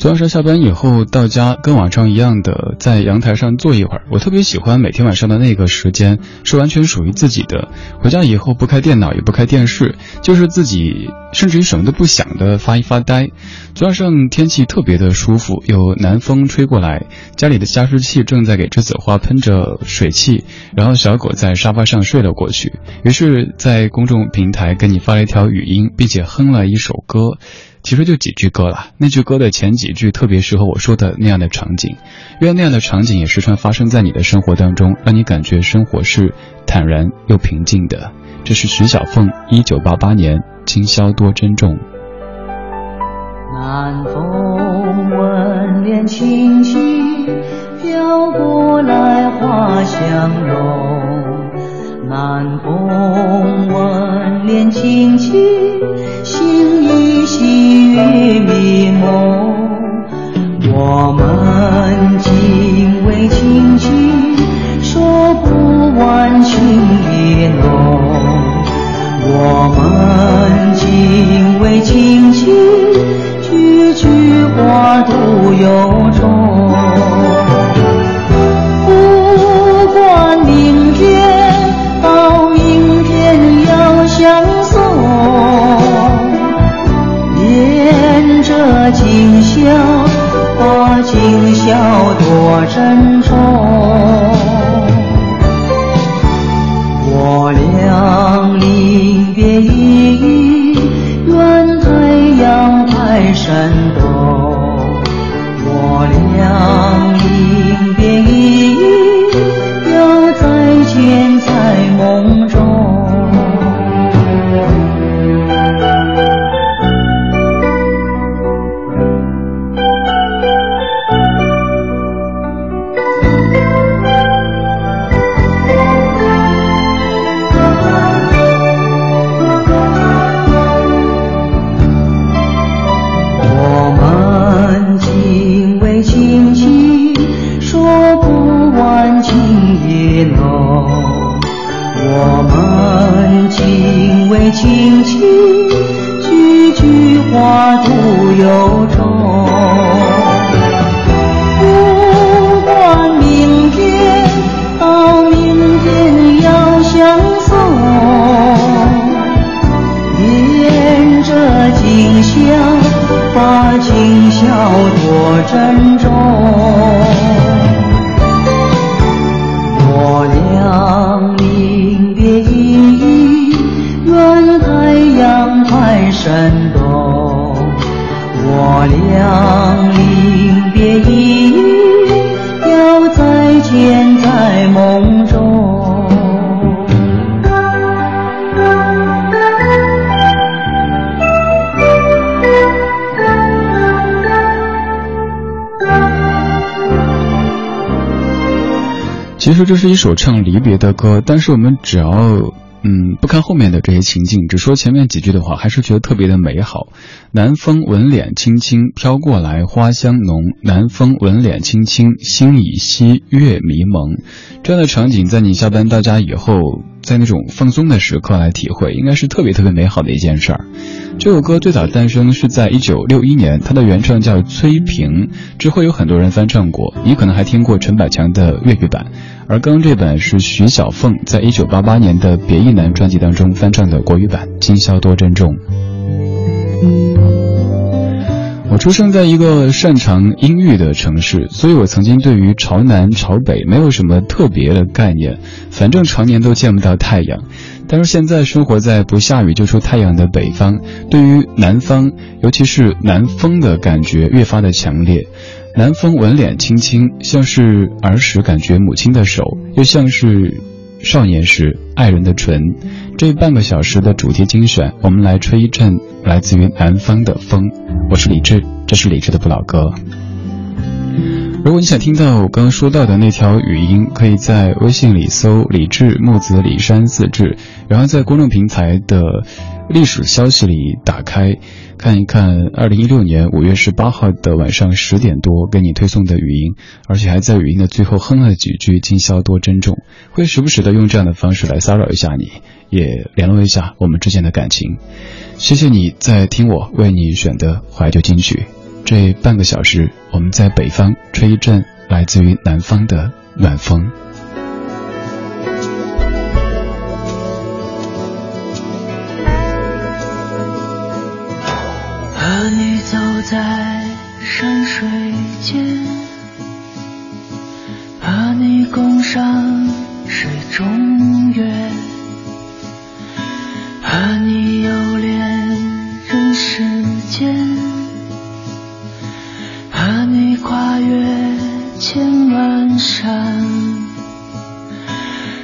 昨晚上下班以后到家，跟往常一样的在阳台上坐一会儿。我特别喜欢每天晚上的那个时间，是完全属于自己的。回家以后不开电脑，也不开电视，就是自己，甚至于什么都不想的发一发呆。昨晚上天气特别的舒服，有南风吹过来，家里的加湿器正在给栀子花喷着水汽，然后小狗在沙发上睡了过去。于是，在公众平台跟你发了一条语音，并且哼了一首歌。其实就几句歌了，那句歌的前几句特别适合我说的那样的场景，愿那样的场景也时常发生在你的生活当中，让你感觉生活是坦然又平静的。这是徐小凤，一九八八年，今宵多珍重。南风吻脸轻轻飘过来，花香浓。南风吻脸轻轻，细雨迷蒙。我们紧偎亲亲，说不完情意浓。我们紧偎亲亲，句句话都由衷。中。是一首唱离别的歌，但是我们只要嗯不看后面的这些情境，只说前面几句的话，还是觉得特别的美好。南风吻脸轻轻飘过来，花香浓。南风吻脸轻轻，心已稀，月迷蒙。这样的场景，在你下班到家以后，在那种放松的时刻来体会，应该是特别特别美好的一件事儿。这首歌最早诞生是在一九六一年，它的原唱叫崔萍，之后有很多人翻唱过，你可能还听过陈百强的粤语版。而刚刚这版是徐小凤在一九八八年的《别亦难》专辑当中翻唱的国语版，《今宵多珍重》。我出生在一个擅长阴郁的城市，所以我曾经对于朝南朝北没有什么特别的概念，反正常年都见不到太阳。但是现在生活在不下雨就出太阳的北方，对于南方，尤其是南风的感觉越发的强烈。南风吻脸轻轻，像是儿时感觉母亲的手，又像是少年时爱人的唇。这半个小时的主题精选，我们来吹一阵来自于南方的风。我是李志，这是李志的不老歌。如果你想听到我刚刚说到的那条语音，可以在微信里搜“李志木子李山四志”，然后在公众平台的历史消息里打开。看一看，二零一六年五月十八号的晚上十点多给你推送的语音，而且还在语音的最后哼了几句“今宵多珍重”，会时不时的用这样的方式来骚扰一下你，也联络一下我们之间的感情。谢谢你在听我为你选的怀旧金曲。这半个小时，我们在北方吹一阵来自于南方的暖风。和你走在山水间，和你共赏水中月，和你游恋人世间，和你跨越千万山。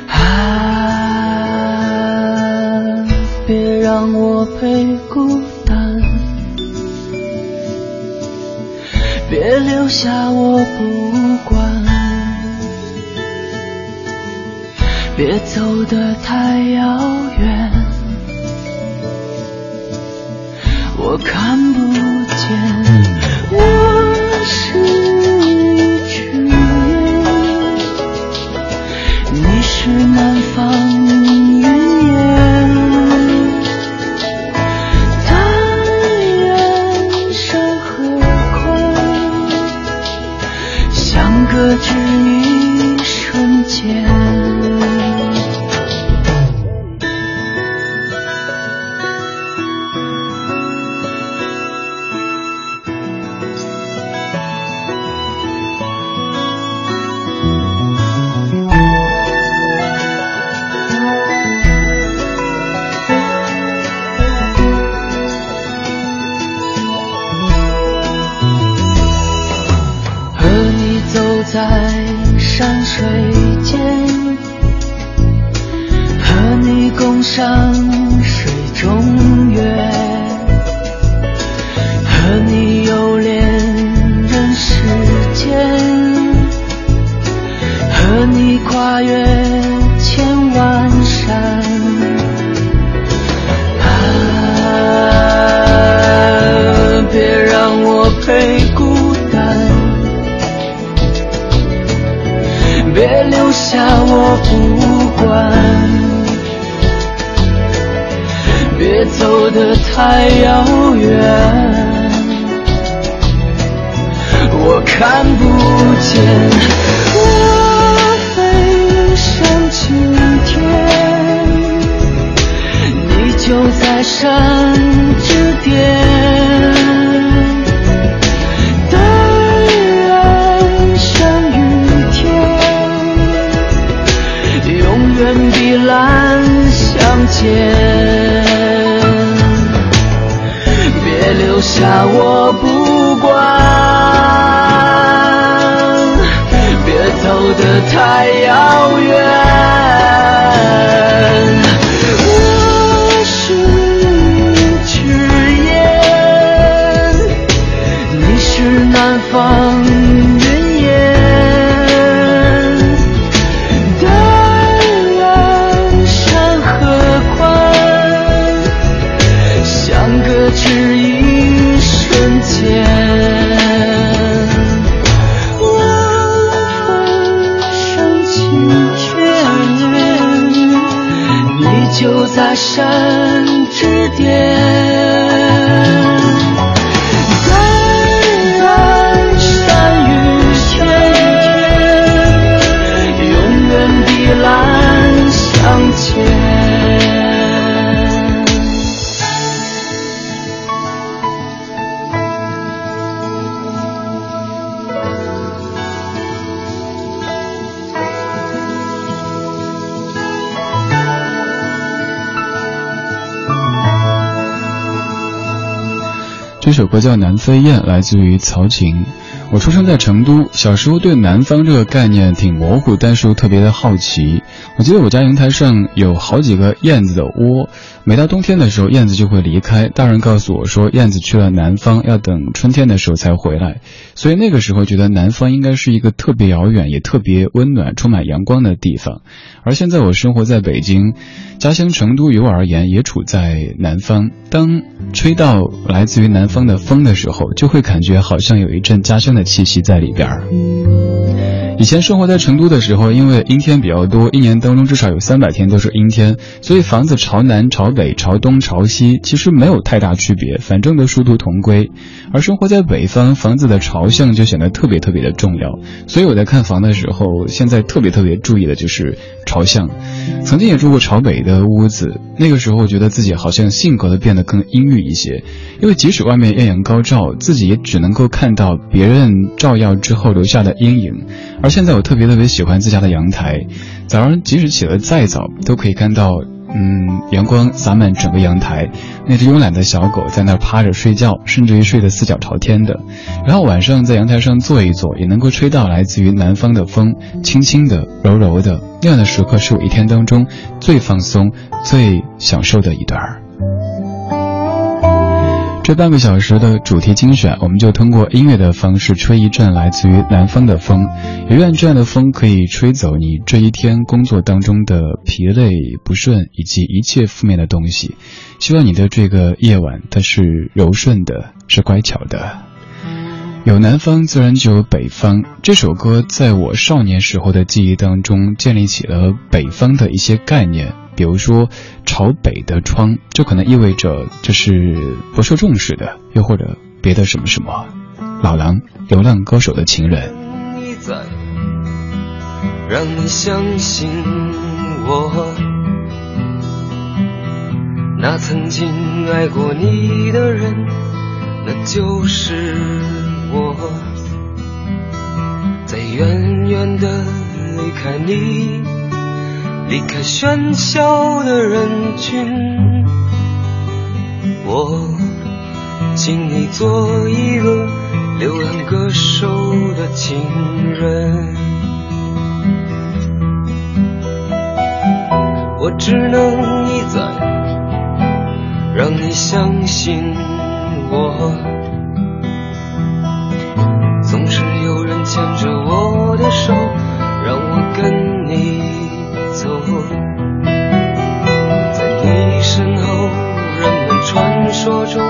啊，别让我陪孤单。别留下我不管，别走得太遥远，我看不山这首歌叫《南飞雁》，来自于曹琴。我出生在成都，小时候对南方这个概念挺模糊，但是又特别的好奇。我记得我家阳台上有好几个燕子的窝，每到冬天的时候，燕子就会离开。大人告诉我说，燕子去了南方，要等春天的时候才回来。所以那个时候觉得南方应该是一个特别遥远，也特别温暖、充满阳光的地方。而现在我生活在北京，家乡成都于我而言也处在南方。当吹到来自于南方的风的时候，就会感觉好像有一阵家乡的气息在里边儿。以前生活在成都的时候，因为阴天比较多，一年当中至少有三百天都是阴天，所以房子朝南、朝北、朝东、朝西其实没有太大区别，反正都殊途同归。而生活在北方，房子的朝向就显得特别特别的重要。所以我在看房的时候，现在特别特别注意的就是朝向。曾经也住过朝北的屋子，那个时候觉得自己好像性格都变得更阴郁一些，因为即使外面艳阳高照，自己也只能够看到别人照耀之后留下的阴影。而现在我特别特别喜欢自家的阳台，早上即使起得再早，都可以看到，嗯，阳光洒满整个阳台，那只慵懒的小狗在那儿趴着睡觉，甚至于睡得四脚朝天的。然后晚上在阳台上坐一坐，也能够吹到来自于南方的风，轻轻的、柔柔的，那样的时刻是我一天当中最放松、最享受的一段儿。这半个小时的主题精选，我们就通过音乐的方式吹一阵来自于南方的风，也愿这样的风可以吹走你这一天工作当中的疲累、不顺以及一切负面的东西。希望你的这个夜晚它是柔顺的，是乖巧的。有南方，自然就有北方。这首歌在我少年时候的记忆当中，建立起了北方的一些概念。比如说，朝北的窗，就可能意味着这是不受重视的，又或者别的什么什么。老狼，流浪歌手的情人。让你相信我，那曾经爱过你的人，那就是我，在远远的离开你。离开喧嚣的人群，我请你做一个流浪歌手的情人。我只能一再让你相信我，总是有人牵着我的手，身后，人们传说中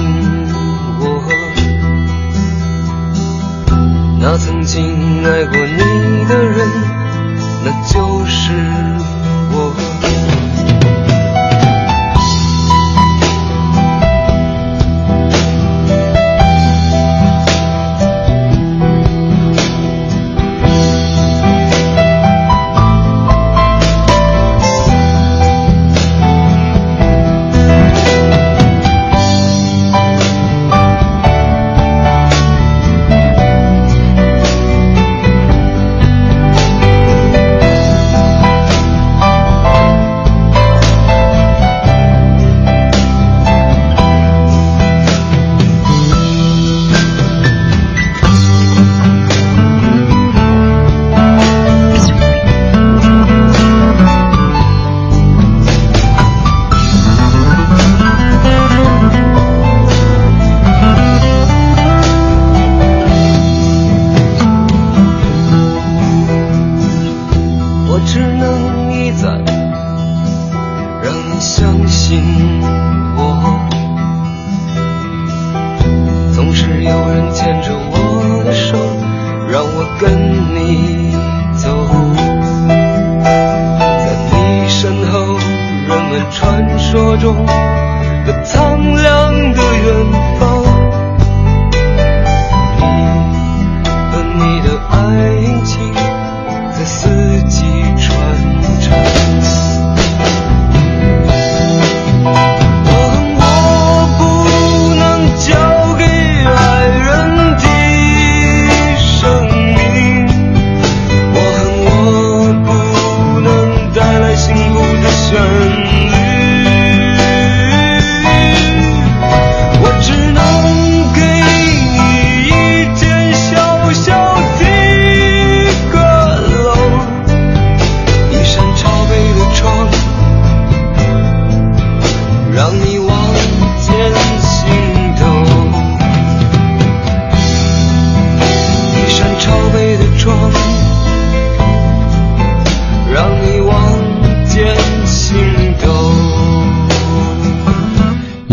听我。那曾经爱过你的人那就是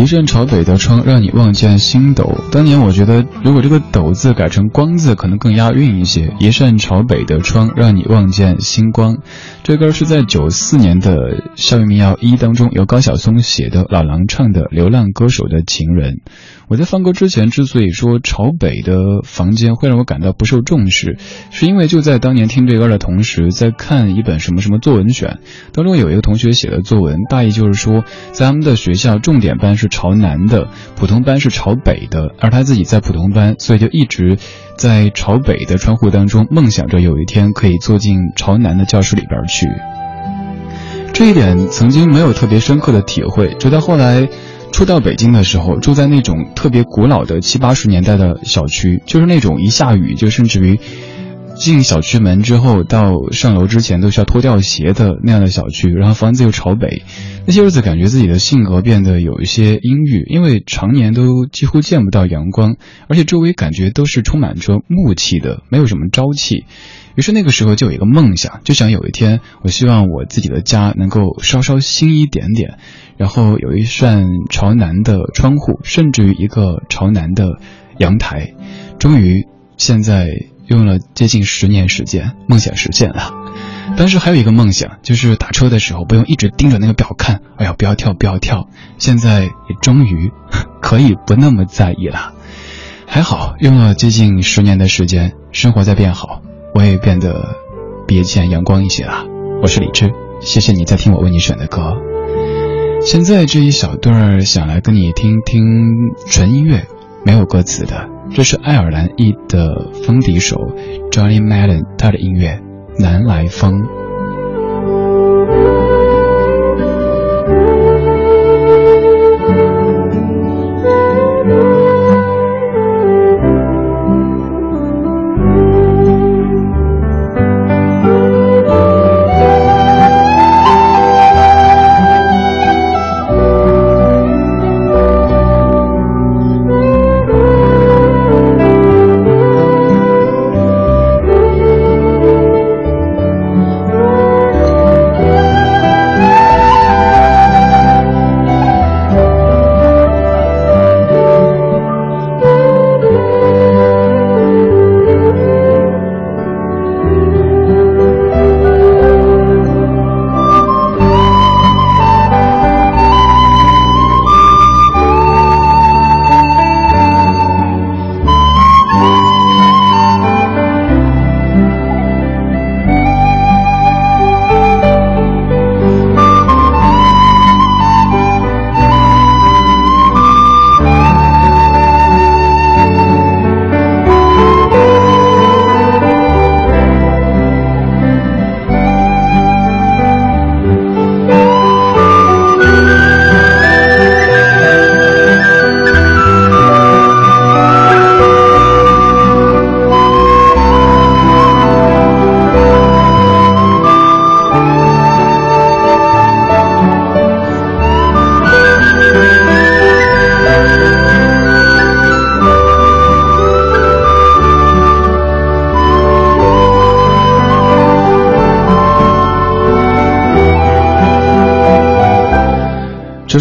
一扇朝北的窗，让你望见星斗。当年我觉得，如果这个“斗”字改成“光”字，可能更押韵一些。一扇朝北的窗，让你望见星光。这歌是在九四年的《校园民谣一》当中，由高晓松写的，老狼唱的《流浪歌手的情人》。我在放歌之前，之所以说朝北的房间会让我感到不受重视，是因为就在当年听这歌的同时，在看一本什么什么作文选当中，有一个同学写的作文，大意就是说，咱们的学校，重点班是朝南的，普通班是朝北的，而他自己在普通班，所以就一直在朝北的窗户当中梦想着有一天可以坐进朝南的教室里边去。这一点曾经没有特别深刻的体会，直到后来。初到北京的时候，住在那种特别古老的七八十年代的小区，就是那种一下雨就甚至于进小区门之后到上楼之前都需要脱掉鞋的那样的小区，然后房子又朝北，那些日子感觉自己的性格变得有一些阴郁，因为常年都几乎见不到阳光，而且周围感觉都是充满着木气的，没有什么朝气。于是那个时候就有一个梦想，就想有一天，我希望我自己的家能够稍稍新一点点，然后有一扇朝南的窗户，甚至于一个朝南的阳台。终于，现在用了接近十年时间，梦想实现了。当时还有一个梦想，就是打车的时候不用一直盯着那个表看，哎呀，不要跳，不要跳。现在也终于 可以不那么在意了。还好，用了接近十年的时间，生活在变好。我也变得比以前阳光一些了。我是李志，谢谢你在听我为你选的歌。现在这一小段想来跟你听听纯音乐，没有歌词的。这是爱尔兰裔的风笛手 Johnny Madden 他的音乐《南来风》。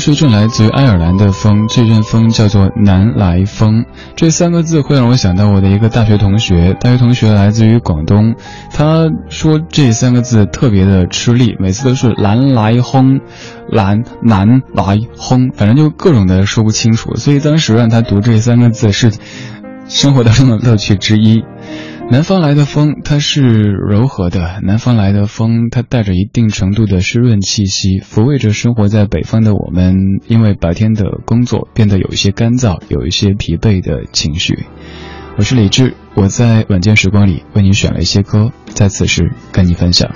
这阵来自于爱尔兰的风，这阵风叫做南来风。这三个字会让我想到我的一个大学同学，大学同学来自于广东，他说这三个字特别的吃力，每次都是南来轰，南南来轰，反正就各种的说不清楚。所以当时让他读这三个字是生活当中的乐趣之一。南方来的风，它是柔和的。南方来的风，它带着一定程度的湿润气息，抚慰着生活在北方的我们，因为白天的工作变得有一些干燥，有一些疲惫的情绪。我是李志，我在晚间时光里为你选了一些歌，在此时跟你分享。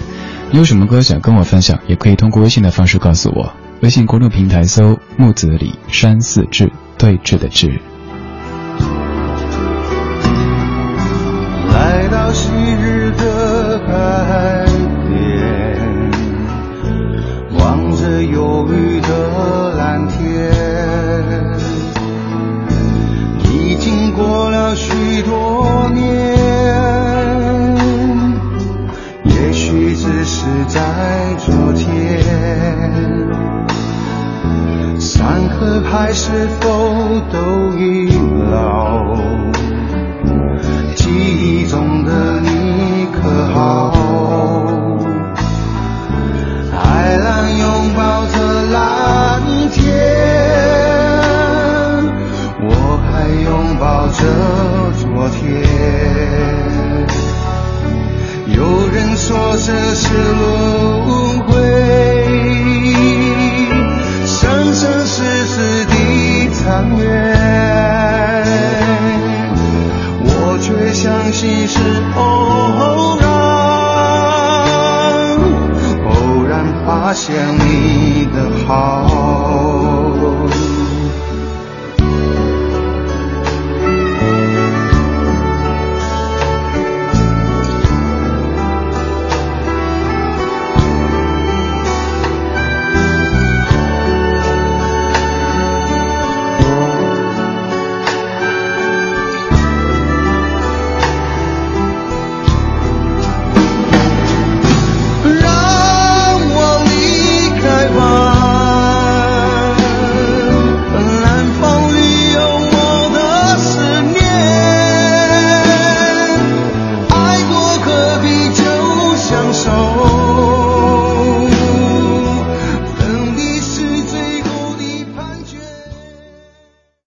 你有什么歌想跟我分享，也可以通过微信的方式告诉我。微信公众平台搜木子李山寺志，对峙的志。